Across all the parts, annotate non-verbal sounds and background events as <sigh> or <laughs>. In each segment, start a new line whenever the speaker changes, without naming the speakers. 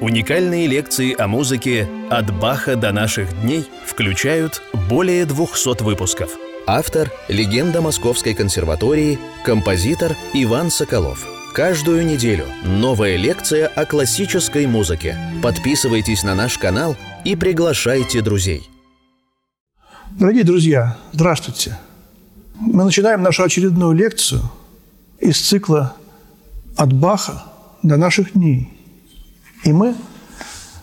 Уникальные лекции о музыке «От Баха до наших дней» включают более 200 выпусков. Автор – легенда Московской консерватории, композитор Иван Соколов. Каждую неделю новая лекция о классической музыке. Подписывайтесь на наш канал и приглашайте друзей.
Дорогие друзья, здравствуйте. Мы начинаем нашу очередную лекцию из цикла «От Баха до наших дней». И мы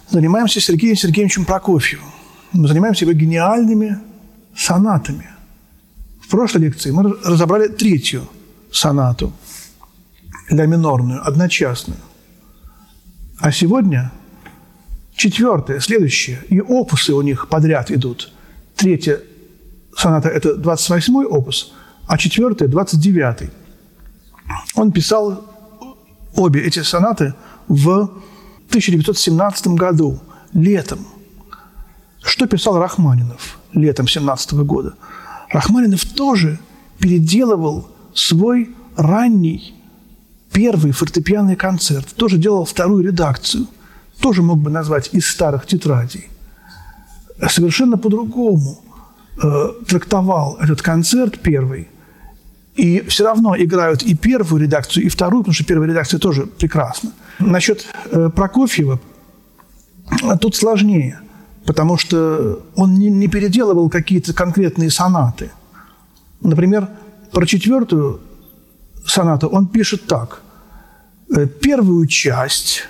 занимаемся Сергеем Сергеевичем Прокофьевым. Мы занимаемся его гениальными сонатами. В прошлой лекции мы разобрали третью сонату, ля минорную, одночасную. А сегодня четвертая, следующая, и опусы у них подряд идут. Третья соната – это 28-й опус, а четвертая – 29-й. Он писал обе эти сонаты в 1917 году, летом. Что писал Рахманинов летом 17 года? Рахманинов тоже переделывал свой ранний первый фортепианный концерт, тоже делал вторую редакцию, тоже мог бы назвать из старых тетрадей. Совершенно по-другому э, трактовал этот концерт первый, и все равно играют и первую редакцию, и вторую, потому что первая редакция тоже прекрасна – Насчет э, Прокофьева тут сложнее, потому что он не, переделывал какие-то конкретные сонаты. Например, про четвертую сонату он пишет так. «Э, Первую часть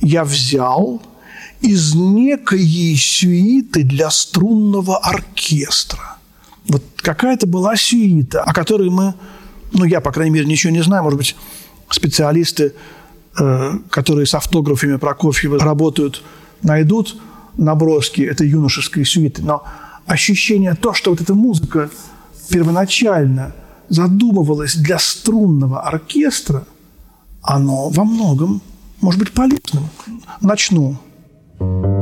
я взял из некой сюиты для струнного оркестра. Вот какая-то была сюита, о которой мы, ну, я, по крайней мере, ничего не знаю, может быть, специалисты которые с автографами Прокофьева работают, найдут наброски этой юношеской сюиты. Но ощущение то, что вот эта музыка первоначально задумывалась для струнного оркестра, оно во многом может быть полезным. Начну. те,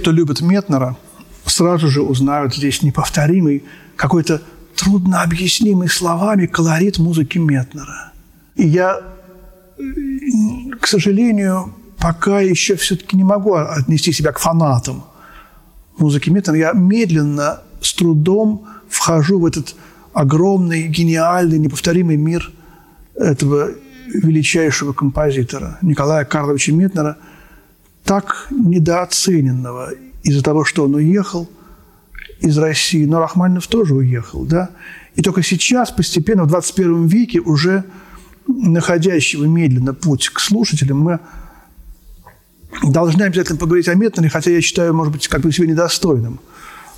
кто любит Метнера, сразу же узнают здесь неповторимый, какой-то трудно объяснимый словами колорит музыки Метнера. И я, к сожалению, пока еще все-таки не могу отнести себя к фанатам музыки Метнера. Я медленно, с трудом вхожу в этот огромный, гениальный, неповторимый мир этого величайшего композитора Николая Карловича Метнера – так недооцененного из-за того, что он уехал из России. Но Рахманинов тоже уехал, да? И только сейчас, постепенно, в 21 веке, уже находящего медленно путь к слушателям, мы должны обязательно поговорить о Метнере, хотя я считаю, может быть, как бы себе недостойным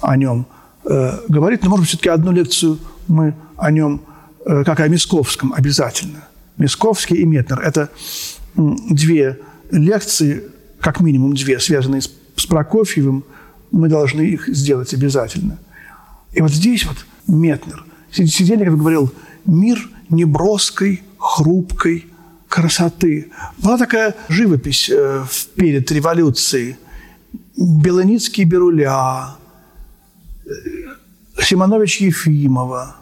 о нем э, говорить, но, может быть, все-таки одну лекцию мы о нем, э, как о Мисковском, обязательно. Мисковский и Метнер – это две лекции, как минимум две, связанные с, с Прокофьевым, мы должны их сделать обязательно. И вот здесь вот Метнер, Сидельников говорил, мир неброской, хрупкой красоты. Была такая живопись э, перед революцией. Белоницкий Беруля, э, Симонович Ефимова.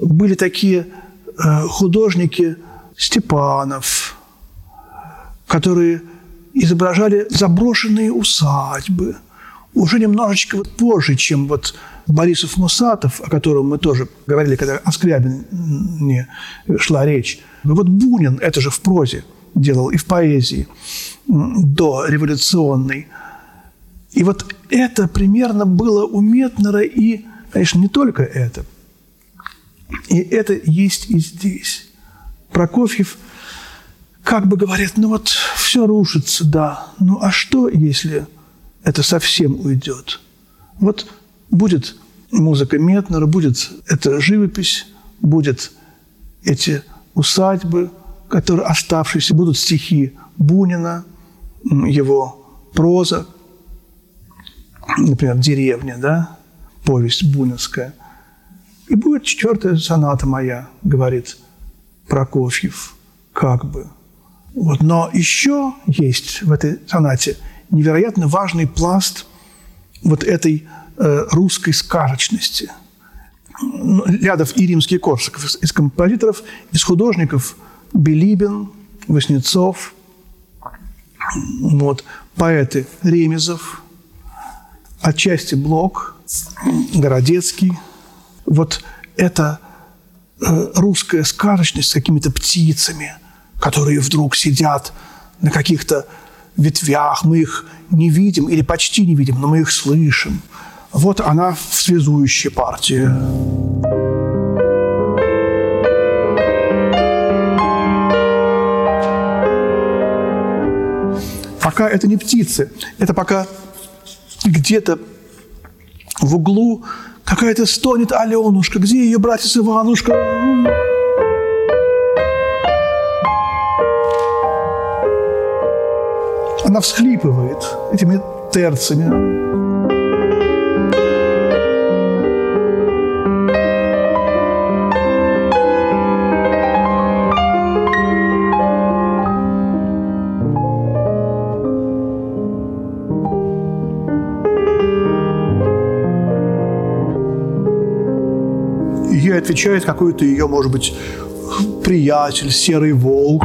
Были такие э, художники Степанов, которые изображали заброшенные усадьбы. Уже немножечко вот позже, чем вот Борисов Мусатов, о котором мы тоже говорили, когда о Скрябине шла речь. Вот Бунин это же в прозе делал и в поэзии до революционной. И вот это примерно было у Метнера и, конечно, не только это. И это есть и здесь. Прокофьев как бы говорит, ну вот все рушится, да, ну а что, если это совсем уйдет? Вот будет музыка Метнера, будет эта живопись, будет эти усадьбы, которые оставшиеся, будут стихи Бунина, его проза, например, «Деревня», да, повесть бунинская. И будет четвертая соната моя, говорит Прокофьев, как бы. Вот. Но еще есть в этой сонате невероятно важный пласт вот этой э, русской сказочности. Ну, Лядов и Римский Корсаков из, композиторов, из художников Билибин, Васнецов, вот, поэты Ремезов, отчасти Блок, Городецкий. Вот это э, русская сказочность с какими-то птицами, которые вдруг сидят на каких-то ветвях, мы их не видим или почти не видим, но мы их слышим. Вот она в связующей партии. Пока это не птицы, это пока где-то в углу какая-то стонет Аленушка. Где ее братец Иванушка? Она всхлипывает этими терцами. ей отвечает какой-то ее, может быть, приятель, серый волк.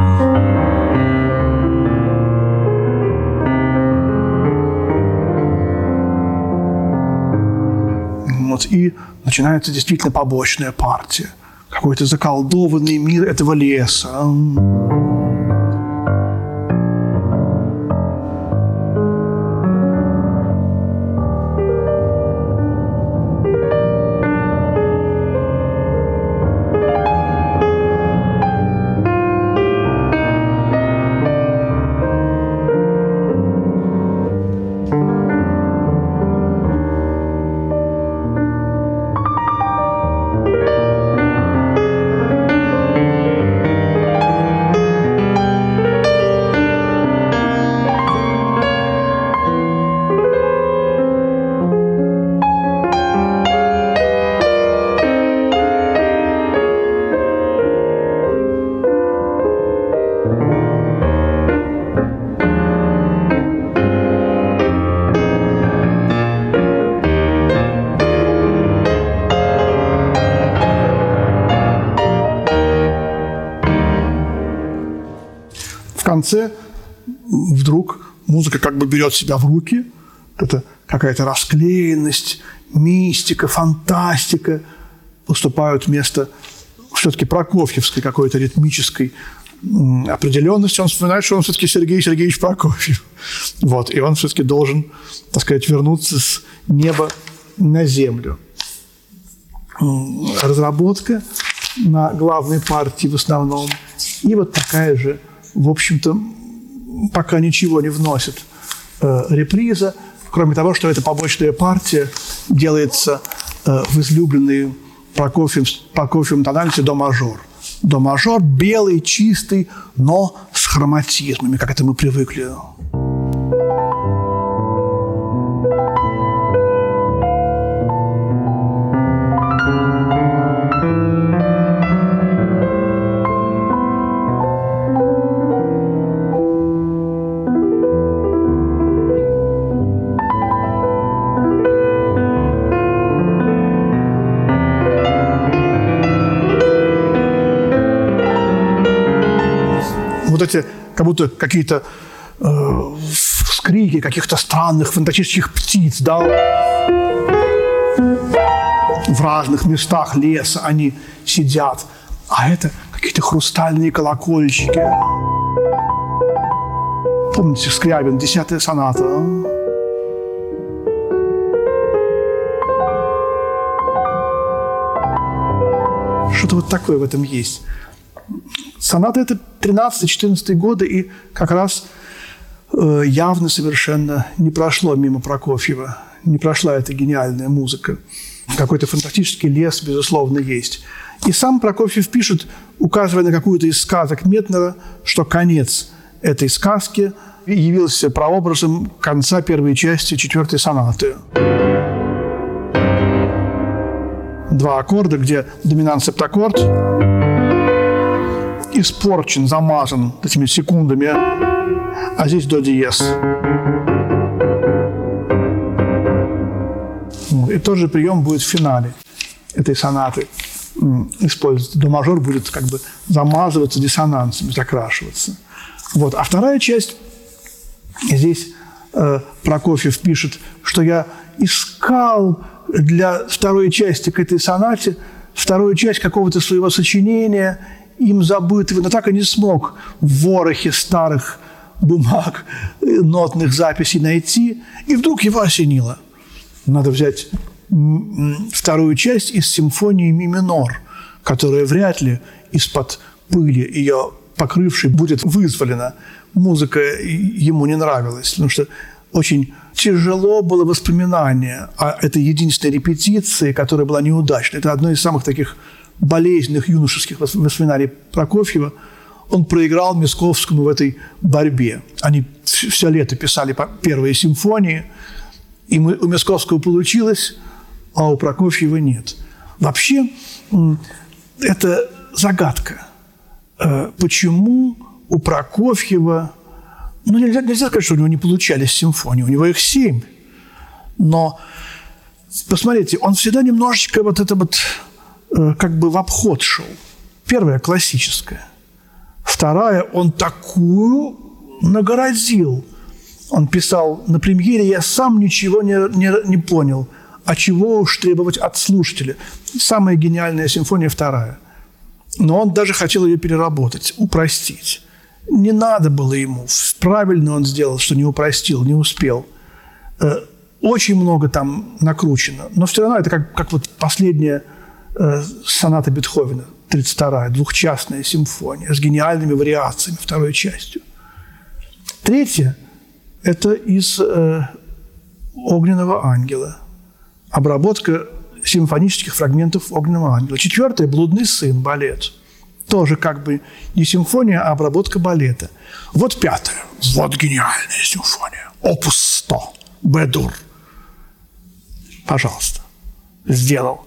И начинается действительно побочная партия. Какой-то заколдованный мир этого леса. Конце вдруг музыка как бы берет себя в руки, это какая-то расклеенность, мистика, фантастика поступают вместо все-таки прокофьевской какой-то ритмической определенности. Он вспоминает, что он все-таки Сергей Сергеевич Прокофьев. <laughs> Вот, и он все-таки должен, так сказать, вернуться с неба на землю. Разработка на главной партии в основном. И вот такая же в общем-то, пока ничего не вносит э, реприза, кроме того, что эта побочная партия делается э, в излюбленной Прокофьем, Прокофьем тональности до мажор. До мажор белый, чистый, но с хроматизмами, как это мы привыкли. Эти, как будто какие-то э, скрики каких-то странных фантастических птиц, да, в разных местах леса они сидят, а это какие-то хрустальные колокольчики. Помните Скрябин, десятая соната? Что-то вот такое в этом есть Соната – это 13-14 годы, и как раз э, явно совершенно не прошло мимо Прокофьева, не прошла эта гениальная музыка. Какой-то фантастический лес, безусловно, есть. И сам Прокофьев пишет, указывая на какую-то из сказок Метнера, что конец этой сказки явился прообразом конца первой части четвертой сонаты. Два аккорда, где доминант септаккорд испорчен, замазан этими секундами, а здесь до диез. И тот же прием будет в финале этой сонаты использоваться. До мажор будет как бы замазываться диссонансами, закрашиваться. Вот. А вторая часть, здесь э, Прокофьев пишет, что я искал для второй части к этой сонате вторую часть какого-то своего сочинения, им забытого, но так и не смог в ворохе старых бумаг, э, нотных записей найти. И вдруг его осенило. Надо взять вторую часть из симфонии ми минор, которая вряд ли из-под пыли ее покрывшей будет вызволена. Музыка ему не нравилась, потому что очень тяжело было воспоминание о этой единственной репетиции, которая была неудачной. Это одно из самых таких болезненных юношеских воспоминаний Прокофьева. Он проиграл Мисковскому в этой борьбе. Они все лето писали первые симфонии, и у Мисковского получилось, а у Прокофьева нет. Вообще, это загадка. Э, почему у Прокофьева ну, нельзя, нельзя сказать, что у него не получались симфонии, у него их семь. Но посмотрите, он всегда немножечко вот это вот как бы в обход шел. Первая классическая. Вторая, он такую нагородил. Он писал на премьере, я сам ничего не, не, не понял. А чего уж требовать от слушателя? Самая гениальная симфония вторая. Но он даже хотел ее переработать, упростить. Не надо было ему. Правильно он сделал, что не упростил, не успел. Э, очень много там накручено. Но все равно это как, как вот последняя э, соната Бетховена, 32-я, двухчастная симфония с гениальными вариациями, второй частью. Третья – это из э, «Огненного ангела». Обработка симфонических фрагментов «Огненного ангела». Четвертая – «Блудный сын», балет – тоже как бы не симфония, а обработка балета. Вот пятая. Вот гениальная симфония. Опус 100. Бедур. Пожалуйста. Сделал.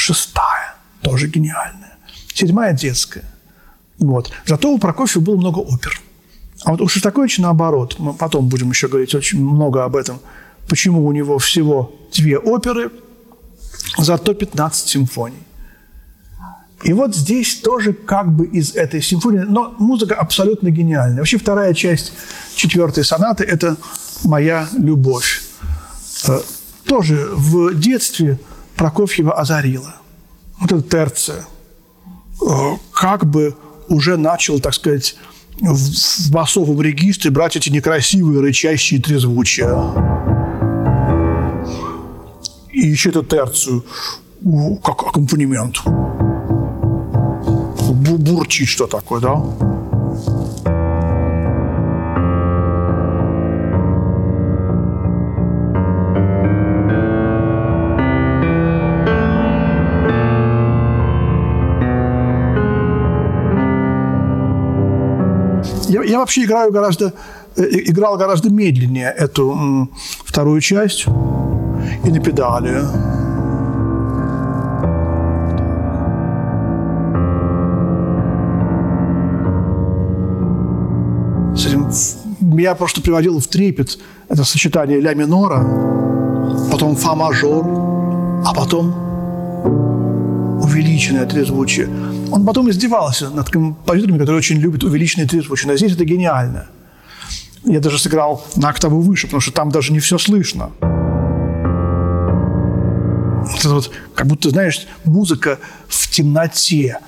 Шестая. Тоже гениальная. Седьмая детская. Вот. Зато у Прокофьева было много опер. А вот у Шостаковича наоборот. Мы потом будем еще говорить очень много об этом. Почему у него всего две оперы, зато 15 симфоний. И вот здесь тоже как бы из этой симфонии, но музыка абсолютно гениальная. Вообще вторая часть четвертой сонаты – это «Моя любовь». Э, тоже в детстве Прокофьева озарила. Вот эта терция. Э, как бы уже начал, так сказать, в басовом регистре брать эти некрасивые рычащие трезвучия. И еще эту терцию как аккомпанемент бурчит что такое, да? Я, я вообще играю гораздо, э, играл гораздо медленнее эту вторую часть и на педали. меня просто приводило в трепет это сочетание ля минора, потом фа мажор, а потом увеличенное трезвучие. Он потом издевался над композиторами, которые очень любят увеличенные трезвучие. Но здесь это гениально. Я даже сыграл на октаву выше, потому что там даже не все слышно. Это вот, как будто, знаешь, музыка в темноте,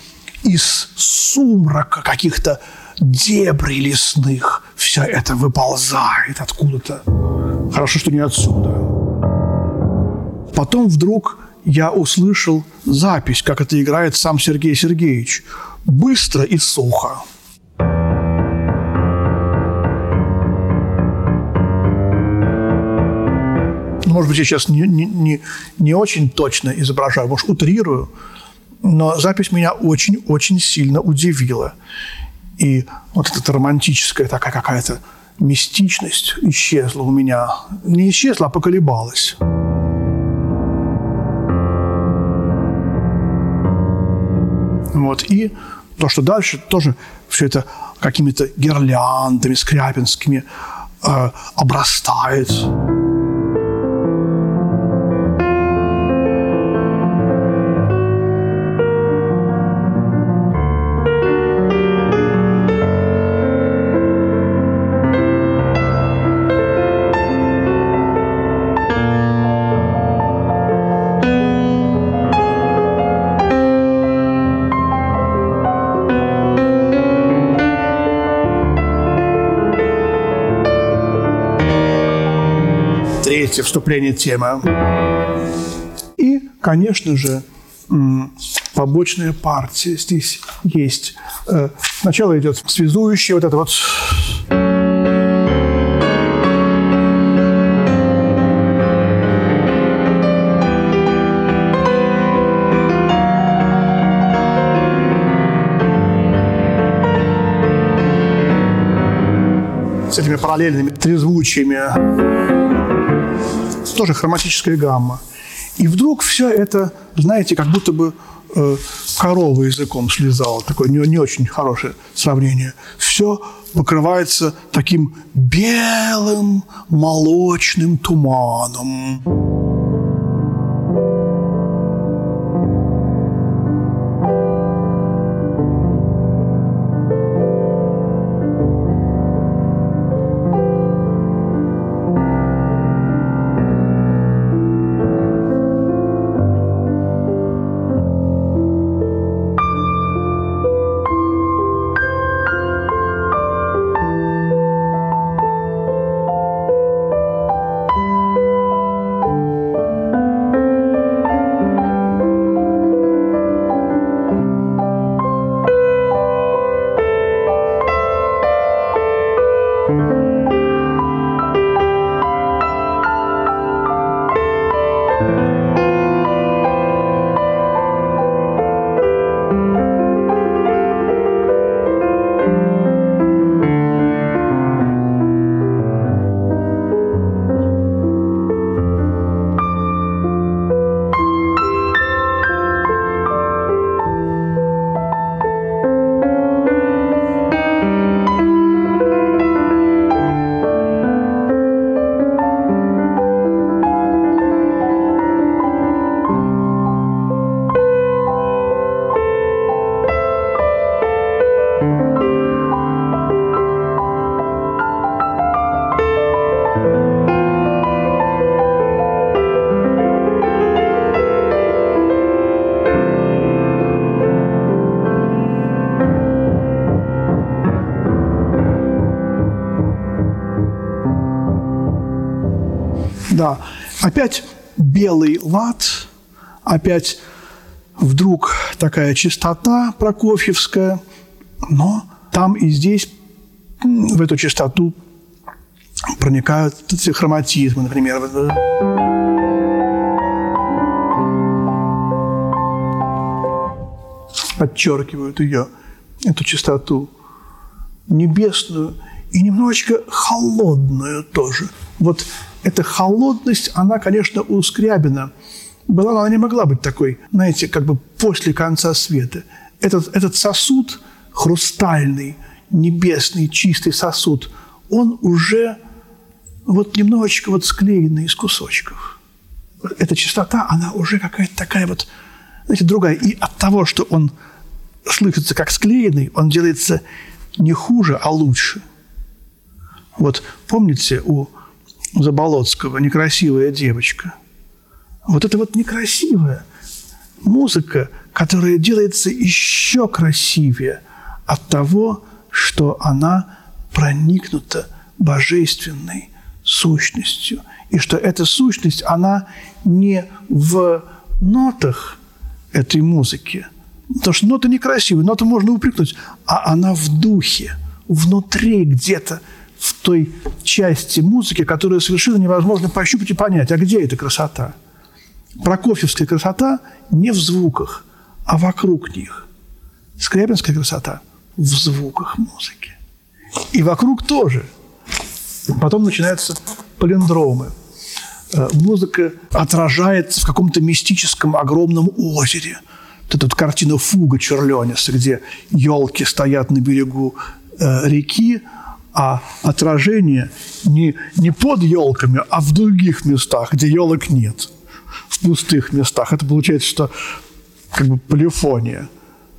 из сумрака каких-то дебри лесных все это выползает откуда-то. Хорошо, что не отсюда. Потом вдруг я услышал запись, как это играет сам Сергей Сергеевич. быстро и сухо. Может быть, я сейчас не, не, не, не очень точно изображаю, может, утрирую, но запись меня очень-очень сильно удивила. И вот эта романтическая такая какая-то мистичность исчезла у меня. Не исчезла, а поколебалась. Вот. И то, что дальше тоже все это какими-то гирляндами скрябинскими э, обрастает. Третье вступление темы. И, конечно же, побочная партия. Здесь есть... Э, сначала идет связующая вот это вот с этими параллельными трезвучиями тоже хроматическая гамма. И вдруг все это, знаете, как будто бы э, корова языком слезала. Такое не, не очень хорошее сравнение. Все покрывается таким белым молочным туманом. Да, опять белый лад, опять вдруг такая чистота прокофьевская, но там и здесь в эту чистоту проникают хроматизмы, например. Подчеркивают ее, эту чистоту небесную и немножечко холодную тоже. Вот эта холодность, она, конечно, у Скрябина была, но она не могла быть такой, знаете, как бы после конца света. Этот, этот сосуд хрустальный, небесный, чистый сосуд, он уже вот немножечко вот склеенный из кусочков. Эта чистота, она уже какая-то такая вот, знаете, другая. И от того, что он слышится как склеенный, он делается не хуже, а лучше. Вот помните, у Заболоцкого «Некрасивая девочка». Вот это вот некрасивая музыка, которая делается еще красивее от того, что она проникнута божественной сущностью. И что эта сущность, она не в нотах этой музыки, Потому что нота некрасивая, ноту можно упрекнуть, а она в духе, внутри где-то, в той части музыки, которую совершенно невозможно пощупать и понять, а где эта красота. Прокофьевская красота не в звуках, а вокруг них. Скрябинская красота в звуках музыки. И вокруг тоже. Потом начинаются палиндромы. Э, музыка отражается в каком-то мистическом огромном озере. Вот эта картина «Фуга» Черлениса, где елки стоят на берегу э, реки, а отражение не, не под елками, а в других местах, где елок нет, в пустых местах. Это получается, что как бы полифония.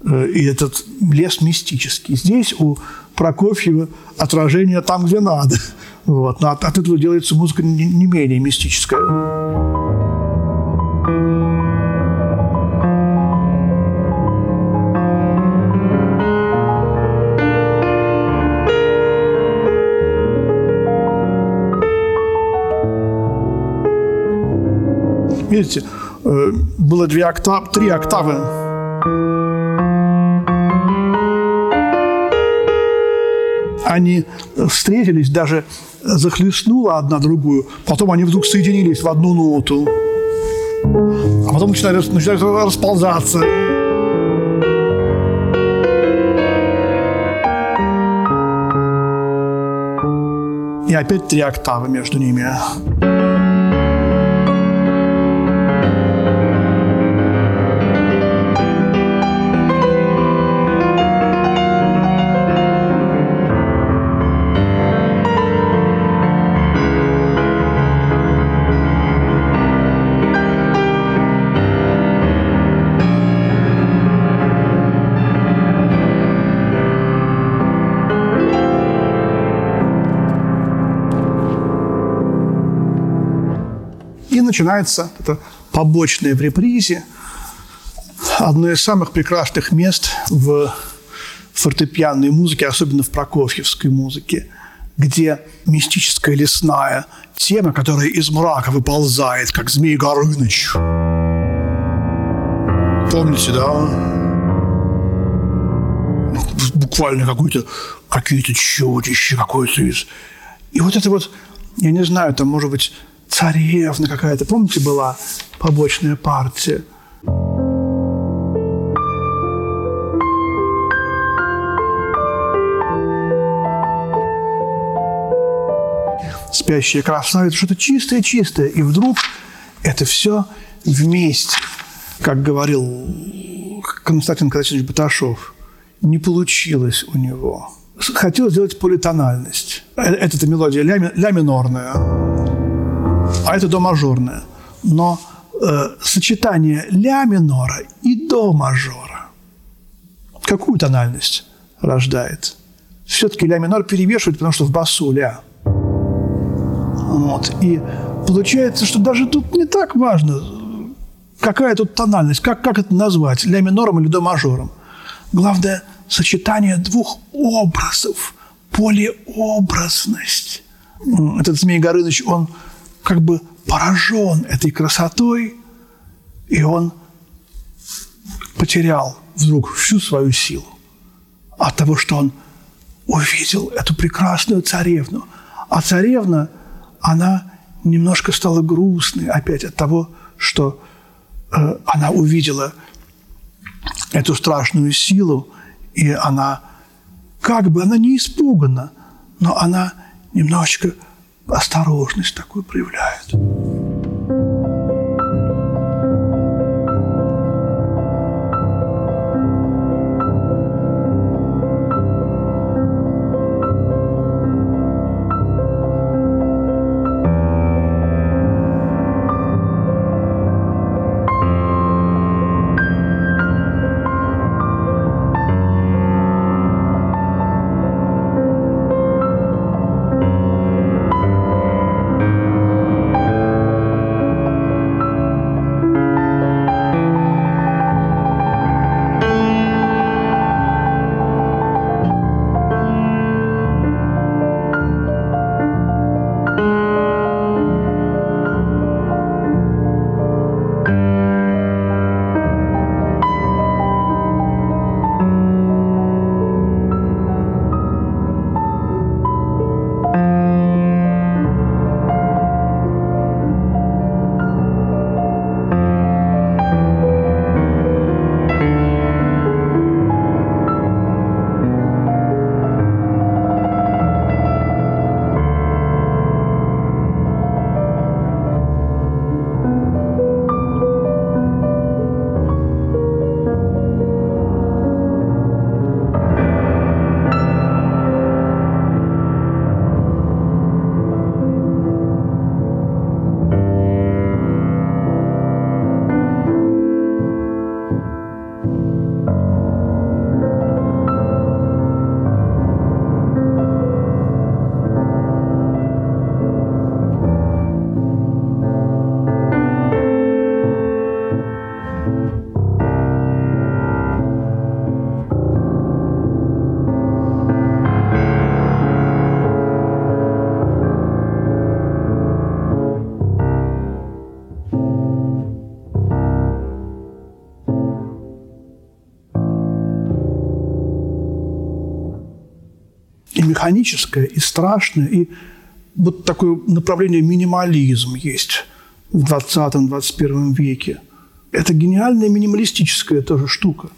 Э, и этот лес мистический. Здесь у Прокофьева отражение там, где надо. Вот. Но от, от этого делается музыка не, не менее мистическая. Видите, э, было две октавы, три октавы. Они встретились, даже захлестнула одна другую, потом они вдруг соединились в одну ноту, а потом начинают, начинают расползаться. И опять три октавы между ними. Начинается это побочное в репризе, одно из самых прекрасных мест в фортепианной музыке, особенно в прокофьевской музыке, где мистическая лесная тема, которая из мрака выползает, как змей Горыныч. Помните, да? Буквально какой-то, какие-то чудища, какой-то из... И вот это вот, я не знаю, там, может быть, царевна какая-то. Помните, была побочная партия? Спящая красавица, что-то чистое-чистое. И вдруг это все вместе. Как говорил Константин Константинович Баташов, не получилось у него. Хотел сделать политональность. Э, это мелодия ля, ля минорная а это до мажорная. Но э, сочетание ля минора и до мажора какую тональность рождает? Все-таки ля минор перевешивает, потому что в басу ля. Вот. И получается, что даже тут не так важно, какая тут тональность, как, как это назвать, ля минором или до мажором. Главное – сочетание двух образов, полиобразность. Этот Змей Горыныч, он как бы поражен этой красотой, и он потерял вдруг всю свою силу от того, что он увидел эту прекрасную царевну. А царевна, она немножко стала грустной опять от того, что э, она увидела эту страшную силу, и она как бы, она не испугана, но она немножечко осторожность такую проявляют. Механическое, и страшное, и вот такое направление минимализм есть в 20-21 веке. Это гениальная минималистическая тоже штука.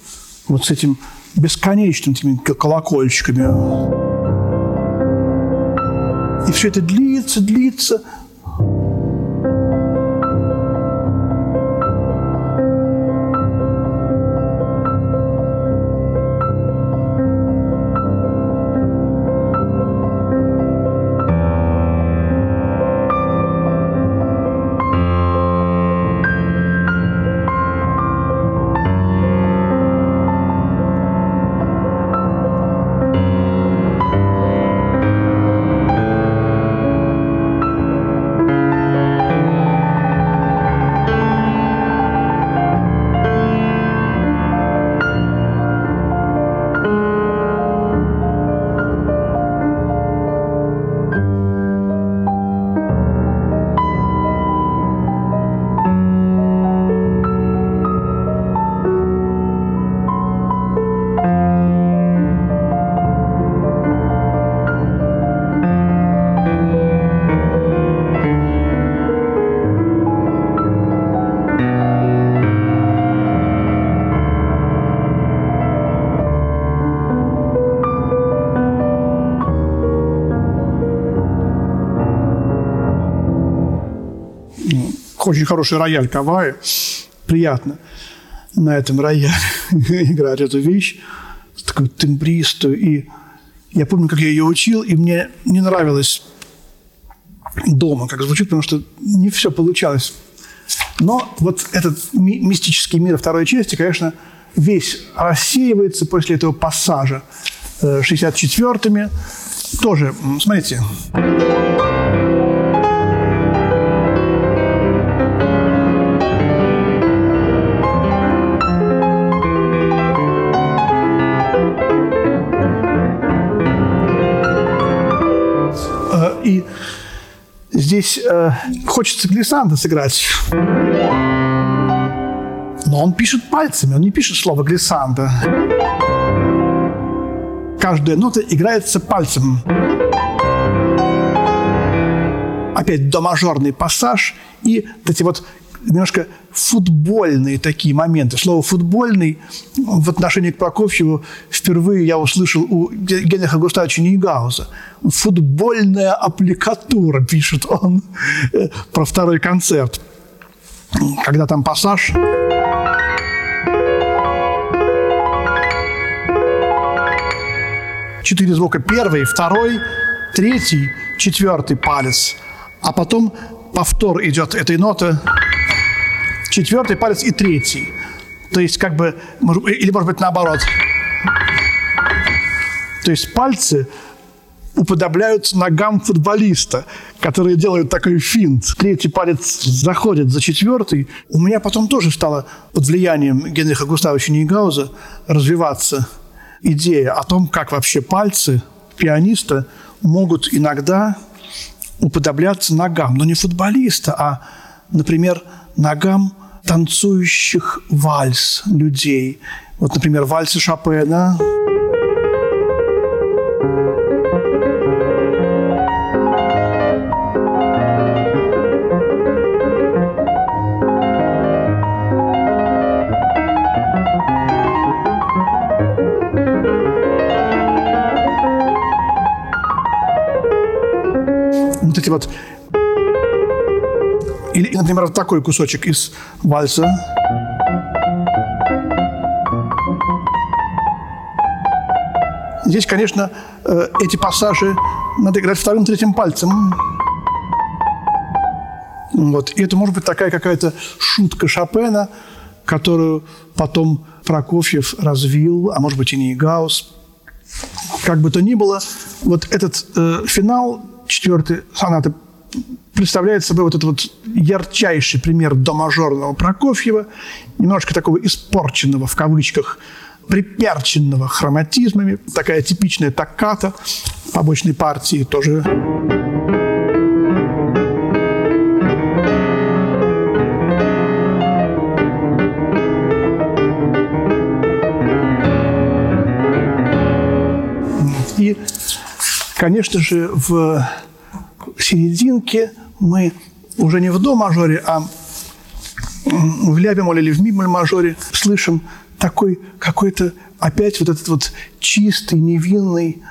Вот с этим бесконечными этими колокольчиками. И все это длится, длится – очень хороший рояль Кавай. Приятно на этом рояле <laughs> играть эту вещь, такую тембристую. И я помню, как я ее учил, и мне не нравилось дома, как звучит, потому что не все получалось. Но вот этот ми- мистический мир второй части, конечно, весь рассеивается после этого пассажа 64-ми. Э, Тоже, смотрите. Здесь э, хочется глиссанта сыграть. Но он пишет пальцами, он не пишет слово глиссанда. Каждая нота играется пальцем. Опять домажорный пассаж и эти вот немножко футбольные такие моменты. Слово «футбольный» в отношении к Прокофьеву впервые я услышал у Генриха Густавовича Нейгауза. «Футбольная аппликатура», <laughs> пишет он э, про второй концерт. Когда там пассаж... Четыре звука. Первый, второй, третий, четвертый палец. А потом повтор идет этой ноты четвертый палец и третий. То есть как бы, или может быть наоборот. То есть пальцы уподобляются ногам футболиста, которые делают такой финт. Третий палец заходит за четвертый. У меня потом тоже стало под влиянием Генриха Густавовича Нейгауза развиваться идея о том, как вообще пальцы пианиста могут иногда уподобляться ногам, но не футболиста, а, например, ногам танцующих вальс людей. Вот, например, вальсы Шопена. Вот эти вот или, например, такой кусочек из вальса. Здесь, конечно, э, эти пассажи надо играть вторым, третьим пальцем. Вот. И это может быть такая какая-то шутка Шопена, которую потом Прокофьев развил, а может быть и не Гаус. Как бы то ни было, вот этот э, финал четвертой сонаты представляет собой вот этот вот ярчайший пример домажорного Прокофьева, немножко такого испорченного, в кавычках, приперченного хроматизмами, такая типичная токката побочной партии тоже. И Конечно же, в серединке мы уже не в до мажоре, а в ля бемоль или в ми мажоре слышим такой какой-то опять вот этот вот чистый, невинный,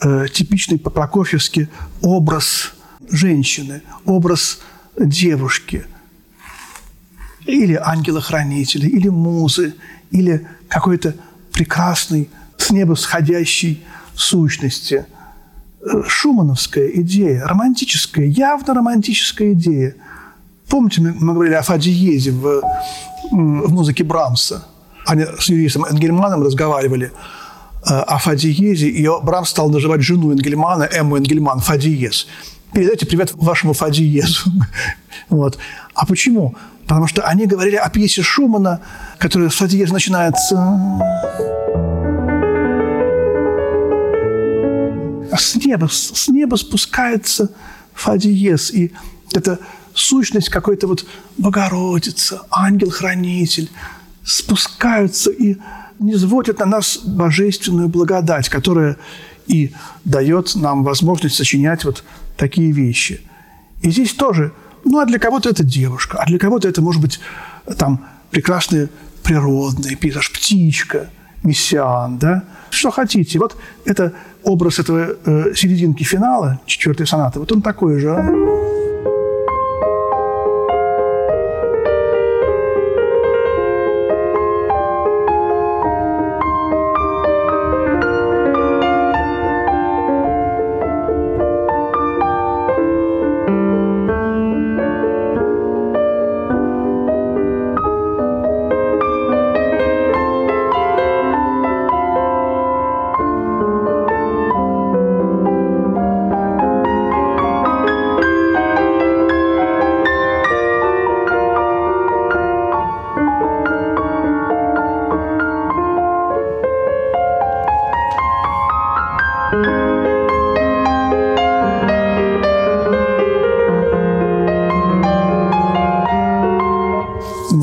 э, типичный по-прокофьевски образ женщины, образ девушки или ангела-хранителя, или музы, или какой-то прекрасной с неба сходящей сущности. Шумановская идея, романтическая, явно романтическая идея. Помните, мы говорили о Фадиезе в, в музыке Брамса? Они с юристом Энгельманом разговаривали э, о Фадиезе, и Брамс стал называть жену Энгельмана, Эмму Энгельман, Фадиез. Передайте привет вашему Фадиезу. <laughs> вот. А почему? Потому что они говорили о пьесе Шумана, которая с Фадиеза начинается... с неба, с неба спускается Фадиез, и это сущность какой-то вот Богородица, ангел-хранитель, спускаются и низводят на нас божественную благодать, которая и дает нам возможность сочинять вот такие вещи. И здесь тоже, ну, а для кого-то это девушка, а для кого-то это, может быть, там прекрасный природный пейзаж, птичка, мессиан, да, что хотите. Вот это образ этого э, серединки финала, четвертой сонаты, вот он такой же.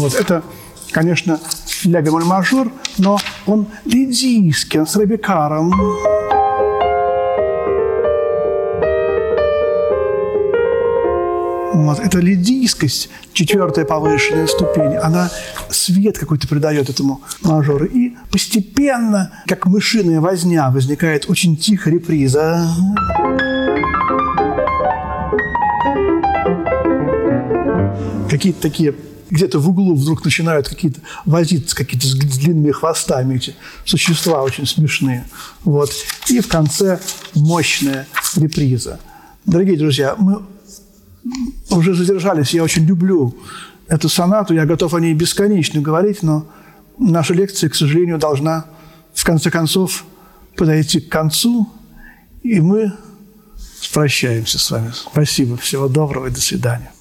Вот. Это, конечно, ля бемоль мажор, но он лидийский, он с ребекаром. Вот. Это лидийскость, четвертая повышенная ступень, она свет какой-то придает этому мажору. И постепенно, как мышиная возня, возникает очень тихая реприза. Какие-то такие где-то в углу вдруг начинают какие-то возиться какие-то с длинными хвостами эти существа очень смешные. Вот. И в конце мощная реприза. Дорогие друзья, мы уже задержались, я очень люблю эту сонату, я готов о ней бесконечно говорить, но наша лекция, к сожалению, должна в конце концов подойти к концу, и мы прощаемся с вами. Спасибо, всего доброго и до свидания.